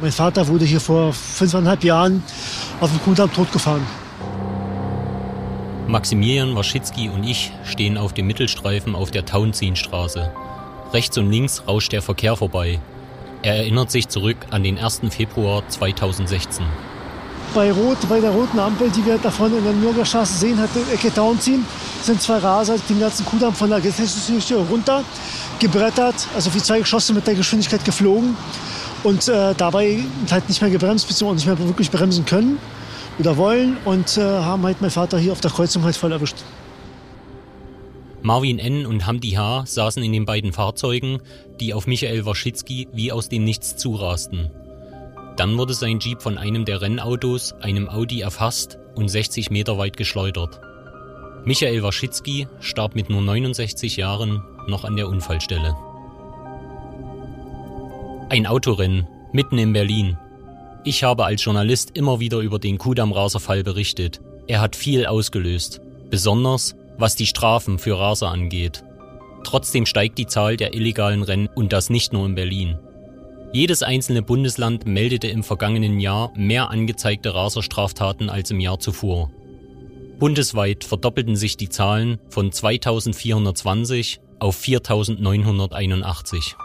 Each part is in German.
Mein Vater wurde hier vor fünfeinhalb Jahren auf dem Kudamm totgefahren. Maximilian Waschitzki und ich stehen auf dem Mittelstreifen auf der Tauentzienstraße. Rechts und links rauscht der Verkehr vorbei. Er erinnert sich zurück an den 1. Februar 2016. Bei Rot, bei der roten Ampel, die wir da vorne in der Nürnberger Straße sehen, hat der Ecke Tauentziehen, sind zwei Raser den ganzen Kudamm von der Gesetzeslinie runter gebrettert, also wie zwei Geschosse mit der Geschwindigkeit geflogen und äh, dabei halt nicht mehr gebremst, beziehungsweise nicht mehr wirklich bremsen können oder wollen und äh, haben halt meinen Vater hier auf der Kreuzung halt voll erwischt. Marvin N. und Hamdi H. saßen in den beiden Fahrzeugen, die auf Michael Waschitzki wie aus dem Nichts zurasten. Dann wurde sein Jeep von einem der Rennautos, einem Audi, erfasst und 60 Meter weit geschleudert. Michael Waschitzki starb mit nur 69 Jahren noch an der Unfallstelle. Ein Autorennen mitten in Berlin. Ich habe als Journalist immer wieder über den Kudamm-Raserfall berichtet. Er hat viel ausgelöst, besonders was die Strafen für Raser angeht. Trotzdem steigt die Zahl der illegalen Rennen und das nicht nur in Berlin. Jedes einzelne Bundesland meldete im vergangenen Jahr mehr angezeigte Raserstraftaten als im Jahr zuvor. Bundesweit verdoppelten sich die Zahlen von 2420 auf 4981.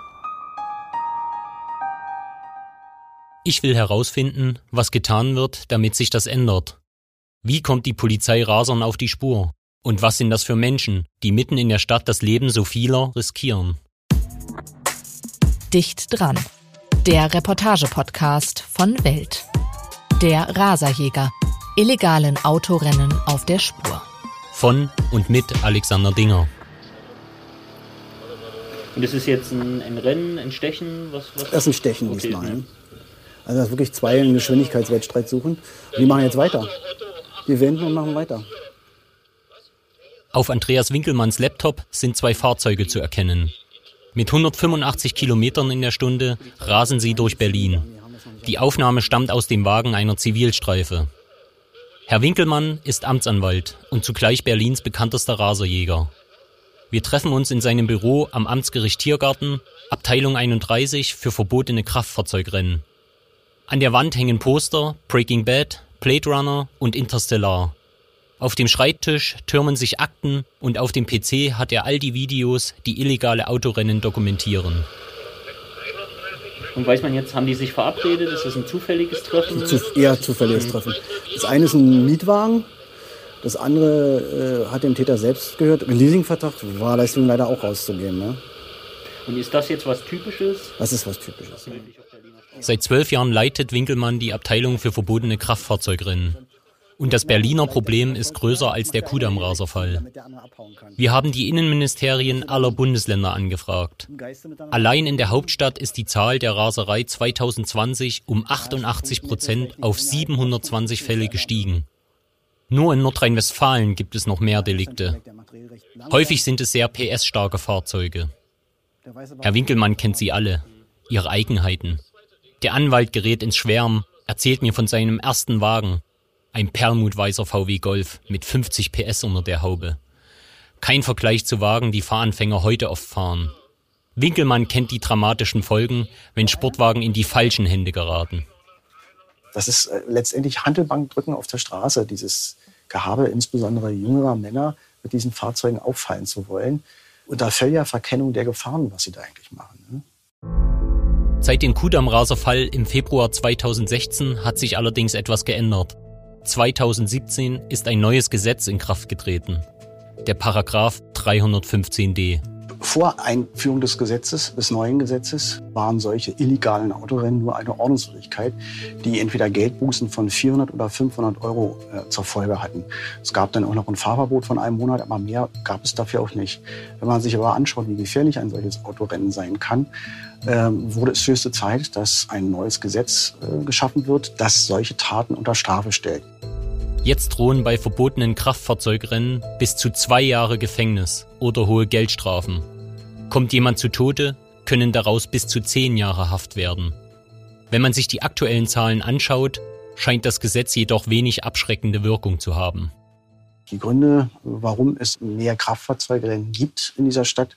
Ich will herausfinden, was getan wird, damit sich das ändert. Wie kommt die Polizei Rasern auf die Spur? Und was sind das für Menschen, die mitten in der Stadt das Leben so vieler riskieren? Dicht dran. Der Reportage-Podcast von Welt. Der Raserjäger. Illegalen Autorennen auf der Spur. Von und mit Alexander Dinger. Und das ist jetzt ein, ein Rennen, ein Stechen? Was, was? Das ist ein Stechen okay. diesmal. Also das wirklich zwei einen Geschwindigkeitswettstreit suchen. Und die machen jetzt weiter. Die wenden und machen weiter. Auf Andreas Winkelmanns Laptop sind zwei Fahrzeuge zu erkennen. Mit 185 Kilometern in der Stunde rasen sie durch Berlin. Die Aufnahme stammt aus dem Wagen einer Zivilstreife. Herr Winkelmann ist Amtsanwalt und zugleich Berlins bekanntester Raserjäger. Wir treffen uns in seinem Büro am Amtsgericht Tiergarten, Abteilung 31 für verbotene Kraftfahrzeugrennen. An der Wand hängen Poster, Breaking Bad, Blade Runner und Interstellar. Auf dem Schreibtisch türmen sich Akten und auf dem PC hat er all die Videos, die illegale Autorennen dokumentieren. Und weiß man jetzt, haben die sich verabredet? Ist das ein zufälliges Treffen? Zu, eher zufälliges Treffen. Das eine ist ein Mietwagen, das andere äh, hat dem Täter selbst gehört. Ein Leasingvertrag war deswegen leider auch rauszugehen. Ne? Und ist das jetzt was Typisches? Das ist was Typisches. Ja. Seit zwölf Jahren leitet Winkelmann die Abteilung für verbotene Kraftfahrzeugrennen. Und das Berliner Problem ist größer als der Kudamm-Raserfall. Wir haben die Innenministerien aller Bundesländer angefragt. Allein in der Hauptstadt ist die Zahl der Raserei 2020 um 88 Prozent auf 720 Fälle gestiegen. Nur in Nordrhein-Westfalen gibt es noch mehr Delikte. Häufig sind es sehr PS-starke Fahrzeuge. Herr Winkelmann kennt sie alle, ihre Eigenheiten. Der Anwalt gerät ins Schwärmen, erzählt mir von seinem ersten Wagen, ein perlmutweißer VW Golf mit 50 PS unter der Haube. Kein Vergleich zu Wagen, die Fahranfänger heute oft fahren. Winkelmann kennt die dramatischen Folgen, wenn Sportwagen in die falschen Hände geraten. Das ist äh, letztendlich Handelbankdrücken auf der Straße, dieses Gehabe insbesondere jüngerer Männer mit diesen Fahrzeugen auffallen zu wollen. Unter völliger Verkennung der Gefahren, was sie da eigentlich machen. Seit dem Kudamm-Raserfall im Februar 2016 hat sich allerdings etwas geändert. 2017 ist ein neues Gesetz in Kraft getreten. Der Paragraph 315d. Vor Einführung des Gesetzes, des neuen Gesetzes, waren solche illegalen Autorennen nur eine Ordnungswidrigkeit, die entweder Geldbußen von 400 oder 500 Euro äh, zur Folge hatten. Es gab dann auch noch ein Fahrverbot von einem Monat, aber mehr gab es dafür auch nicht. Wenn man sich aber anschaut, wie gefährlich ein solches Autorennen sein kann, äh, wurde es höchste Zeit, dass ein neues Gesetz äh, geschaffen wird, das solche Taten unter Strafe stellt. Jetzt drohen bei verbotenen Kraftfahrzeugrennen bis zu zwei Jahre Gefängnis oder hohe Geldstrafen. Kommt jemand zu Tode, können daraus bis zu zehn Jahre Haft werden. Wenn man sich die aktuellen Zahlen anschaut, scheint das Gesetz jedoch wenig abschreckende Wirkung zu haben. Die Gründe, warum es mehr Kraftfahrzeugrennen gibt in dieser Stadt,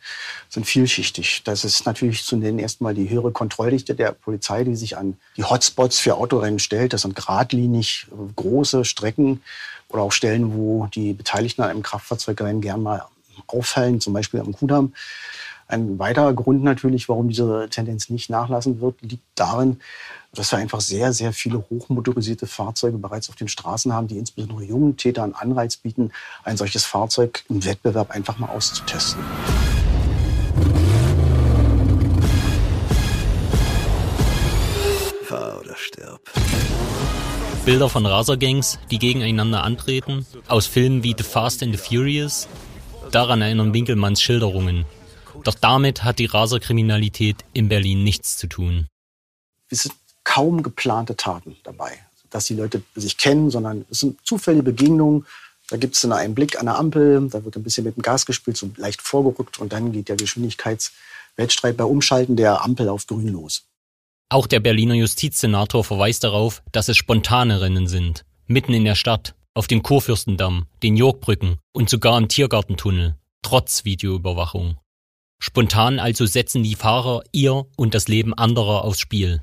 sind vielschichtig. Das ist natürlich zu nennen erstmal die höhere Kontrolldichte der Polizei, die sich an die Hotspots für Autorennen stellt. Das sind geradlinig große Strecken oder auch Stellen, wo die Beteiligten an einem Kraftfahrzeugrennen gern mal auffallen, zum Beispiel am Kudamm. Ein weiterer Grund natürlich, warum diese Tendenz nicht nachlassen wird, liegt darin, dass wir einfach sehr, sehr viele hochmotorisierte Fahrzeuge bereits auf den Straßen haben, die insbesondere jungen Tätern Anreiz bieten, ein solches Fahrzeug im Wettbewerb einfach mal auszutesten. Fahr oder stirb. Bilder von Rasergangs, die gegeneinander antreten, aus Filmen wie The Fast and the Furious. Daran erinnern Winkelmanns Schilderungen. Doch damit hat die Raserkriminalität in Berlin nichts zu tun. Es sind kaum geplante Taten dabei, dass die Leute sich kennen, sondern es sind zufällige Begegnungen. Da gibt es einen Blick an der Ampel, da wird ein bisschen mit dem Gas gespielt, so leicht vorgerückt und dann geht der Geschwindigkeitswettstreit bei Umschalten der Ampel auf grün los. Auch der Berliner Justizsenator verweist darauf, dass es spontane Rennen sind. Mitten in der Stadt, auf dem Kurfürstendamm, den Yorkbrücken und sogar im Tiergartentunnel, trotz Videoüberwachung. Spontan also setzen die Fahrer ihr und das Leben anderer aufs Spiel.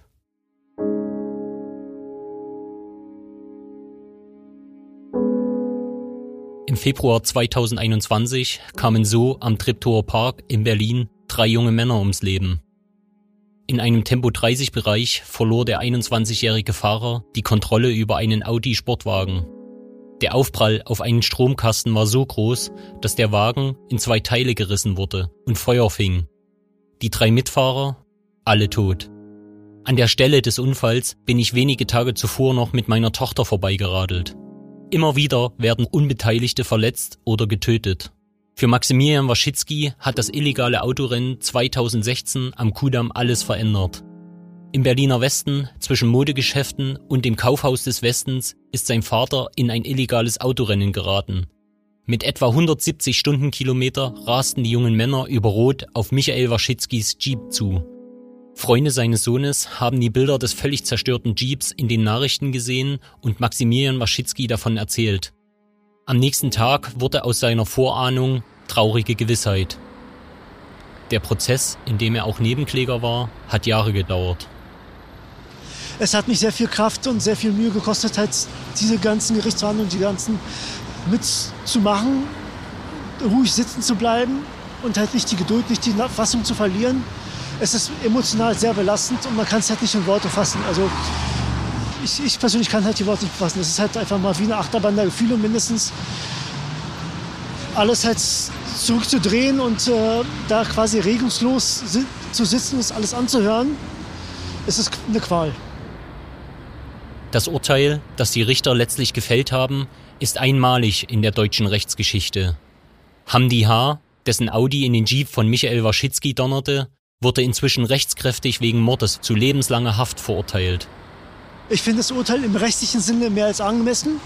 Im Februar 2021 kamen so am Treptower Park in Berlin drei junge Männer ums Leben. In einem Tempo-30-Bereich verlor der 21-jährige Fahrer die Kontrolle über einen Audi-Sportwagen. Der Aufprall auf einen Stromkasten war so groß, dass der Wagen in zwei Teile gerissen wurde und Feuer fing. Die drei Mitfahrer, alle tot. An der Stelle des Unfalls bin ich wenige Tage zuvor noch mit meiner Tochter vorbeigeradelt. Immer wieder werden Unbeteiligte verletzt oder getötet. Für Maximilian Waschitzki hat das illegale Autorennen 2016 am Kudamm alles verändert. Im Berliner Westen, zwischen Modegeschäften und dem Kaufhaus des Westens, ist sein Vater in ein illegales Autorennen geraten. Mit etwa 170 Stundenkilometer rasten die jungen Männer über Rot auf Michael Waschitzkis Jeep zu. Freunde seines Sohnes haben die Bilder des völlig zerstörten Jeeps in den Nachrichten gesehen und Maximilian Waschitzki davon erzählt. Am nächsten Tag wurde aus seiner Vorahnung traurige Gewissheit. Der Prozess, in dem er auch Nebenkläger war, hat Jahre gedauert. Es hat mich sehr viel Kraft und sehr viel Mühe gekostet, halt diese ganzen Gerichtsverhandlungen, die ganzen mitzumachen, ruhig sitzen zu bleiben und halt nicht die Geduld, nicht die Fassung zu verlieren. Es ist emotional sehr belastend und man kann es halt nicht in Worte fassen. Also ich, ich persönlich kann halt die Worte nicht fassen. Es ist halt einfach mal wie eine Achterbahn der Gefühle mindestens. Alles halt zurückzudrehen und äh, da quasi regungslos si zu sitzen, ist alles anzuhören, ist es eine Qual. Das Urteil, das die Richter letztlich gefällt haben, ist einmalig in der deutschen Rechtsgeschichte. Hamdi H., dessen Audi in den Jeep von Michael Waschitzki donnerte, wurde inzwischen rechtskräftig wegen Mordes zu lebenslanger Haft verurteilt. Ich finde das Urteil im rechtlichen Sinne mehr als angemessen.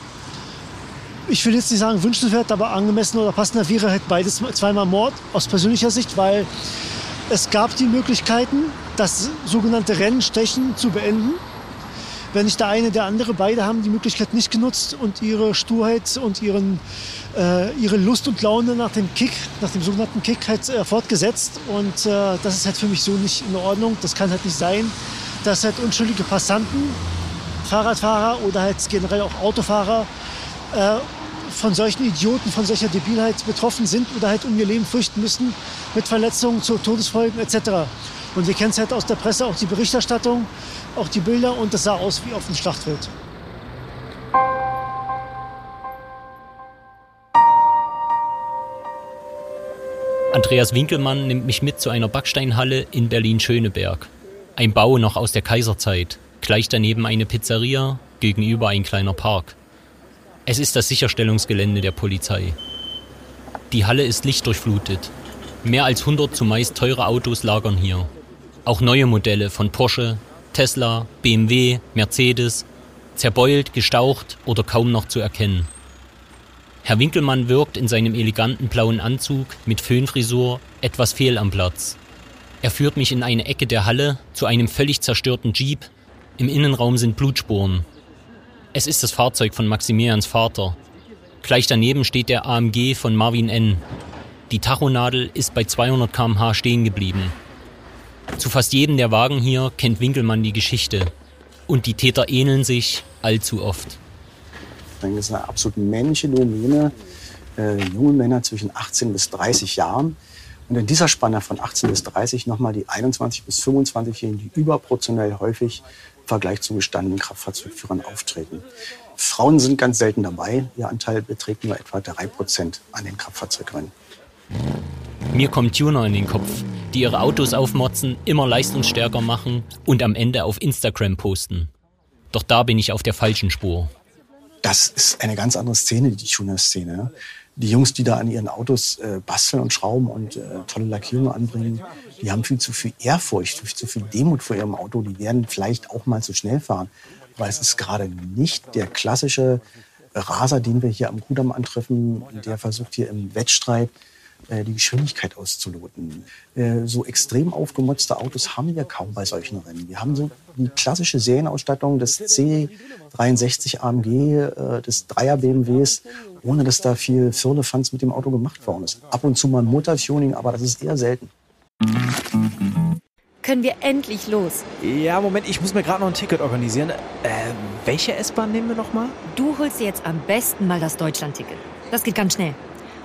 Ich will jetzt nicht sagen wünschenswert, aber angemessen oder passender wäre halt beides zweimal Mord aus persönlicher Sicht, weil es gab die Möglichkeiten, das sogenannte Rennstechen zu beenden. Wenn nicht der eine, der andere, beide haben die Möglichkeit nicht genutzt und ihre Sturheit und ihren, äh, ihre Lust und Laune nach dem Kick, nach dem sogenannten Kick halt äh, fortgesetzt. Und äh, das ist halt für mich so nicht in Ordnung. Das kann halt nicht sein, dass halt unschuldige Passanten Fahrradfahrer oder halt generell auch Autofahrer äh, von solchen Idioten, von solcher Debilheit betroffen sind oder halt um ihr Leben fürchten müssen mit Verletzungen, zu Todesfolgen etc. Und wir kennen es halt aus der Presse, auch die Berichterstattung, auch die Bilder und das sah aus wie auf dem Schlachtfeld. Andreas Winkelmann nimmt mich mit zu einer Backsteinhalle in Berlin-Schöneberg. Ein Bau noch aus der Kaiserzeit. Gleich daneben eine Pizzeria, gegenüber ein kleiner Park. Es ist das Sicherstellungsgelände der Polizei. Die Halle ist lichtdurchflutet. Mehr als 100 zumeist teure Autos lagern hier. Auch neue Modelle von Porsche, Tesla, BMW, Mercedes, zerbeult, gestaucht oder kaum noch zu erkennen. Herr Winkelmann wirkt in seinem eleganten blauen Anzug mit Föhnfrisur etwas fehl am Platz. Er führt mich in eine Ecke der Halle zu einem völlig zerstörten Jeep im Innenraum sind Blutspuren. Es ist das Fahrzeug von Maximilians Vater. Gleich daneben steht der AMG von Marvin N. Die Tachonadel ist bei 200 km/h stehen geblieben. Zu fast jedem der Wagen hier kennt Winkelmann die Geschichte. Und die Täter ähneln sich allzu oft. Das ist eine absolut männliche Domäne. Äh, junge Männer zwischen 18 bis 30 Jahren. Und in dieser Spanne von 18 bis 30 nochmal die 21 bis 25-Jährigen, die überproportionell häufig im Vergleich zu gestandenen Kraftfahrzeugführern auftreten. Frauen sind ganz selten dabei. Ihr Anteil beträgt nur etwa 3 Prozent an den Kraftfahrzeugrennen. Mir kommt Tuner in den Kopf, die ihre Autos aufmotzen, immer leistungsstärker machen und am Ende auf Instagram posten. Doch da bin ich auf der falschen Spur. Das ist eine ganz andere Szene, die Tuner-Szene die Jungs, die da an ihren Autos äh, basteln und schrauben und äh, tolle Lackierungen anbringen, die haben viel zu viel Ehrfurcht, viel zu viel Demut vor ihrem Auto. Die werden vielleicht auch mal zu schnell fahren. Weil es ist gerade nicht der klassische Raser, den wir hier am Kudamm antreffen, der versucht hier im Wettstreit äh, die Geschwindigkeit auszuloten. Äh, so extrem aufgemotzte Autos haben wir kaum bei solchen Rennen. Wir haben so die klassische Serienausstattung des C63 AMG, äh, des Dreier BMWs, ohne dass da viel Firlefanz mit dem Auto gemacht worden ist. Ab und zu mal ein Motortuning, aber das ist eher selten. Können wir endlich los? Ja, Moment, ich muss mir gerade noch ein Ticket organisieren. Äh, welche S-Bahn nehmen wir nochmal? Du holst dir jetzt am besten mal das Deutschland-Ticket. Das geht ganz schnell.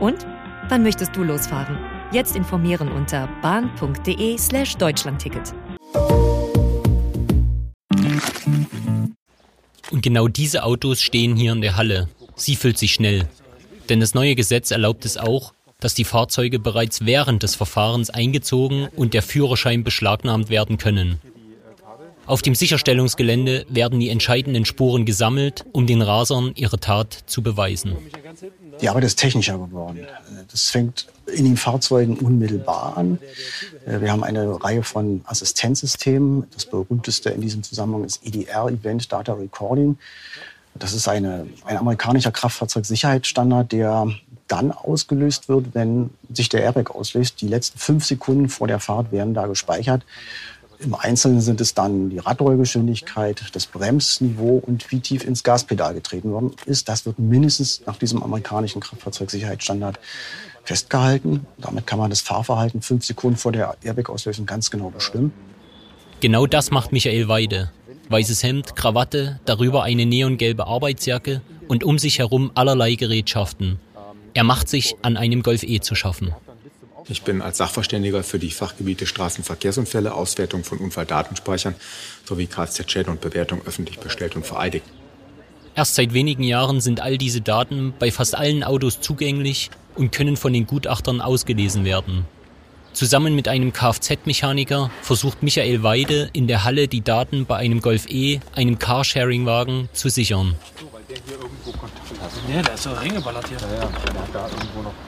Und? Wann möchtest du losfahren? Jetzt informieren unter bahn.de slash Deutschlandticket. Und genau diese Autos stehen hier in der Halle. Sie füllt sich schnell. Denn das neue Gesetz erlaubt es auch, dass die Fahrzeuge bereits während des Verfahrens eingezogen und der Führerschein beschlagnahmt werden können. Auf dem Sicherstellungsgelände werden die entscheidenden Spuren gesammelt, um den Rasern ihre Tat zu beweisen. Die Arbeit ist technischer geworden. Das fängt in den Fahrzeugen unmittelbar an. Wir haben eine Reihe von Assistenzsystemen. Das berühmteste in diesem Zusammenhang ist EDR, Event Data Recording. Das ist eine, ein amerikanischer Kraftfahrzeugsicherheitsstandard, der dann ausgelöst wird, wenn sich der Airbag auslöst. Die letzten fünf Sekunden vor der Fahrt werden da gespeichert. Im Einzelnen sind es dann die Radrollgeschwindigkeit, das Bremsniveau und wie tief ins Gaspedal getreten worden ist. Das wird mindestens nach diesem amerikanischen Kraftfahrzeugsicherheitsstandard festgehalten. Damit kann man das Fahrverhalten fünf Sekunden vor der Airbag-Auslösung ganz genau bestimmen. Genau das macht Michael Weide. Weißes Hemd, Krawatte, darüber eine neongelbe Arbeitsjacke und um sich herum allerlei Gerätschaften. Er macht sich an einem Golf E zu schaffen. Ich bin als Sachverständiger für die Fachgebiete Straßenverkehrsunfälle, Auswertung von Unfalldatenspeichern sowie Kfz-Schäden und Bewertung öffentlich bestellt und vereidigt. Erst seit wenigen Jahren sind all diese Daten bei fast allen Autos zugänglich und können von den Gutachtern ausgelesen werden. Zusammen mit einem Kfz-Mechaniker versucht Michael Weide in der Halle die Daten bei einem Golf E, einem Carsharing-Wagen, zu sichern. Ja, der ist so reingeballert hier.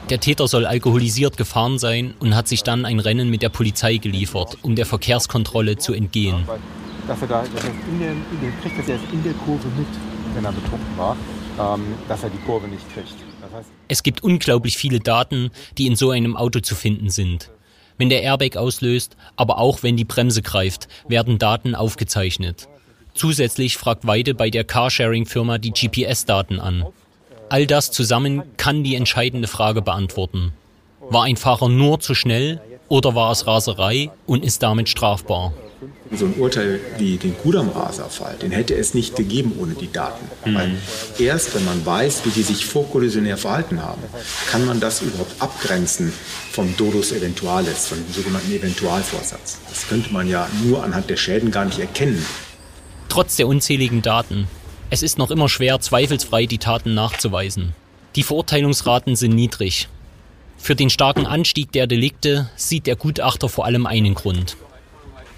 Der Täter soll alkoholisiert gefahren sein und hat sich dann ein Rennen mit der Polizei geliefert, um der Verkehrskontrolle zu entgehen. Dass er da, dass er in der, in der, kriegt das erst in der Kurve mit, wenn er betrunken war, ähm, dass er die Kurve nicht kriegt. Das heißt, es gibt unglaublich viele Daten, die in so einem Auto zu finden sind. Wenn der Airbag auslöst, aber auch wenn die Bremse greift, werden Daten aufgezeichnet. Zusätzlich fragt Weide bei der Carsharing-Firma die GPS-Daten an. All das zusammen kann die entscheidende Frage beantworten. War ein Fahrer nur zu schnell oder war es Raserei und ist damit strafbar? So ein Urteil wie den Kudam-Raser-Fall, den hätte es nicht gegeben ohne die Daten. Mhm. Weil erst wenn man weiß, wie die sich vorkollisionär verhalten haben, kann man das überhaupt abgrenzen vom Dodus Eventualis, von dem sogenannten Eventualvorsatz. Das könnte man ja nur anhand der Schäden gar nicht erkennen. Trotz der unzähligen Daten es ist noch immer schwer, zweifelsfrei die Taten nachzuweisen. Die Verurteilungsraten sind niedrig. Für den starken Anstieg der Delikte sieht der Gutachter vor allem einen Grund.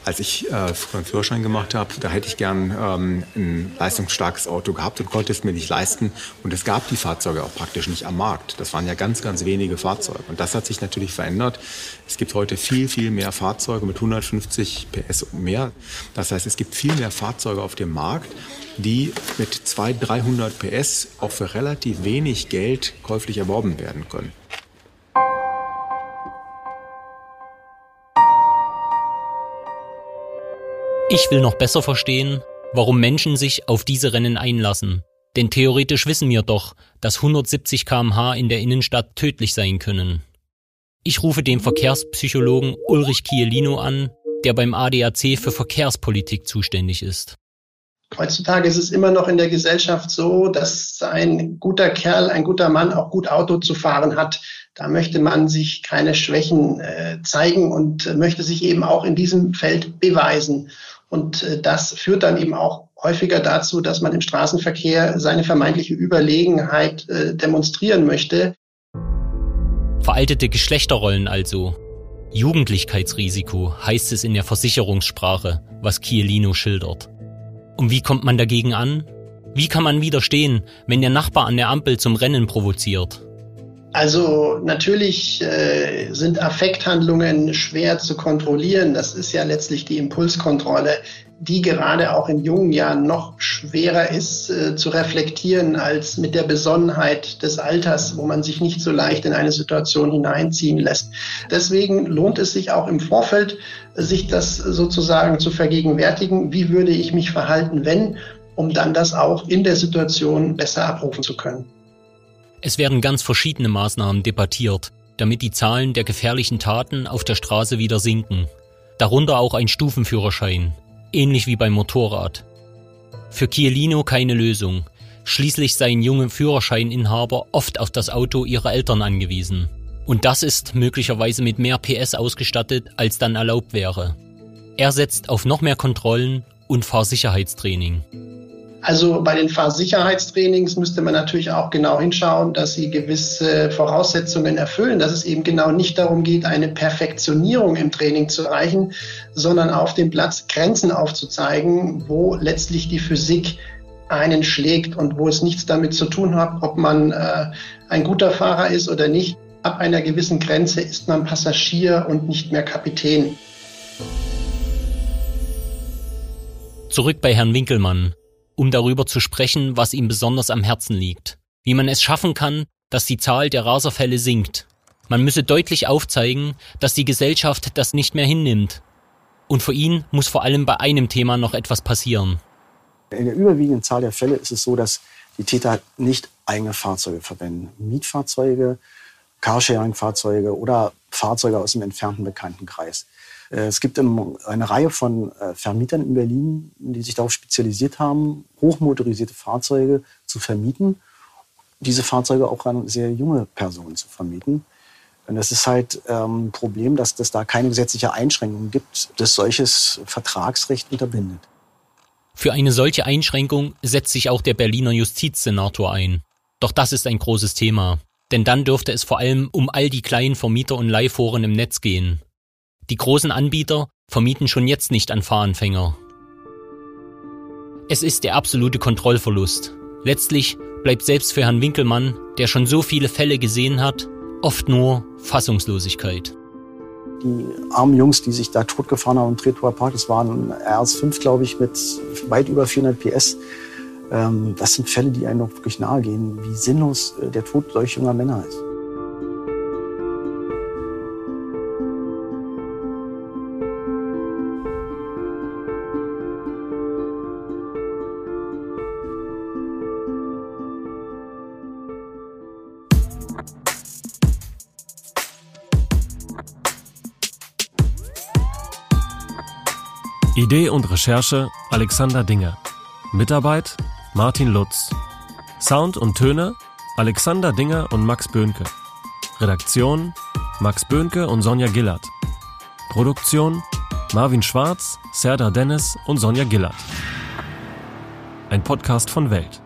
Als ich äh, früher einen Führerschein gemacht habe, da hätte ich gern ähm, ein leistungsstarkes Auto gehabt und konnte es mir nicht leisten. Und es gab die Fahrzeuge auch praktisch nicht am Markt. Das waren ja ganz, ganz wenige Fahrzeuge. Und das hat sich natürlich verändert. Es gibt heute viel, viel mehr Fahrzeuge mit 150 PS und mehr. Das heißt, es gibt viel mehr Fahrzeuge auf dem Markt, die mit 200, 300 PS auch für relativ wenig Geld käuflich erworben werden können. Ich will noch besser verstehen, warum Menschen sich auf diese Rennen einlassen. Denn theoretisch wissen wir doch, dass 170 kmh in der Innenstadt tödlich sein können. Ich rufe den Verkehrspsychologen Ulrich Chiellino an, der beim ADAC für Verkehrspolitik zuständig ist. Heutzutage ist es immer noch in der Gesellschaft so, dass ein guter Kerl, ein guter Mann auch gut Auto zu fahren hat. Da möchte man sich keine Schwächen äh, zeigen und möchte sich eben auch in diesem Feld beweisen. Und äh, das führt dann eben auch häufiger dazu, dass man im Straßenverkehr seine vermeintliche Überlegenheit äh, demonstrieren möchte. Veraltete Geschlechterrollen also. Jugendlichkeitsrisiko heißt es in der Versicherungssprache, was Chiellino schildert. Und wie kommt man dagegen an? Wie kann man widerstehen, wenn der Nachbar an der Ampel zum Rennen provoziert? Also natürlich äh, sind Affekthandlungen schwer zu kontrollieren. Das ist ja letztlich die Impulskontrolle, die gerade auch in jungen Jahren noch schwerer ist äh, zu reflektieren als mit der Besonnenheit des Alters, wo man sich nicht so leicht in eine Situation hineinziehen lässt. Deswegen lohnt es sich auch im Vorfeld, sich das sozusagen zu vergegenwärtigen. Wie würde ich mich verhalten, wenn, um dann das auch in der Situation besser abrufen zu können. Es werden ganz verschiedene Maßnahmen debattiert, damit die Zahlen der gefährlichen Taten auf der Straße wieder sinken. Darunter auch ein Stufenführerschein, ähnlich wie beim Motorrad. Für Chiellino keine Lösung. Schließlich seien junge Führerscheininhaber oft auf das Auto ihrer Eltern angewiesen. Und das ist möglicherweise mit mehr PS ausgestattet, als dann erlaubt wäre. Er setzt auf noch mehr Kontrollen und Fahrsicherheitstraining. Also bei den Fahrsicherheitstrainings müsste man natürlich auch genau hinschauen, dass sie gewisse Voraussetzungen erfüllen, dass es eben genau nicht darum geht, eine Perfektionierung im Training zu erreichen, sondern auf dem Platz Grenzen aufzuzeigen, wo letztlich die Physik einen schlägt und wo es nichts damit zu tun hat, ob man äh, ein guter Fahrer ist oder nicht. Ab einer gewissen Grenze ist man Passagier und nicht mehr Kapitän. Zurück bei Herrn Winkelmann um darüber zu sprechen, was ihm besonders am Herzen liegt. Wie man es schaffen kann, dass die Zahl der Raserfälle sinkt. Man müsse deutlich aufzeigen, dass die Gesellschaft das nicht mehr hinnimmt. Und für ihn muss vor allem bei einem Thema noch etwas passieren. In der überwiegenden Zahl der Fälle ist es so, dass die Täter nicht eigene Fahrzeuge verwenden. Mietfahrzeuge, Carsharing-Fahrzeuge oder Fahrzeuge aus dem entfernten Bekanntenkreis. Äh, es gibt eine Reihe von äh, Vermietern in Berlin, die sich darauf spezialisiert haben, hochmotorisierte Fahrzeuge zu vermieten, diese Fahrzeuge auch an sehr junge Personen zu vermieten. Und das ist halt ähm, ein Problem, dass es da keine gesetzliche Einschränkung gibt, das solches Vertragsrecht unterbindet. Für eine solche Einschränkung setzt sich auch der Berliner Justizsenator ein. Doch das ist ein großes Thema. Denn dann dürfte es vor allem um all die kleinen Vermieter und Leihforen im Netz gehen. Die großen Anbieter vermieten schon jetzt nicht an Fahranfänger. Es ist der absolute Kontrollverlust. Letztlich bleibt selbst für Herrn Winkelmann, der schon so viele Fälle gesehen hat, oft nur Fassungslosigkeit. Die armen Jungs, die sich da totgefahren haben im Tretower Park, das waren RS5, glaube ich, mit weit über 400 PS. Ähm, das sind Fälle, die einem wirklich nahe gehen, wie sinnlos äh, der Tod solch junger Männer ist. Idee und Recherche Alexander Dinger. Mitarbeit Martin Lutz. Sound und Töne Alexander Dinger und Max Böhnke. Redaktion Max Böhnke und Sonja Gillert. Produktion Marvin Schwarz, Serda Dennis und Sonja Gillert. Ein Podcast von Welt.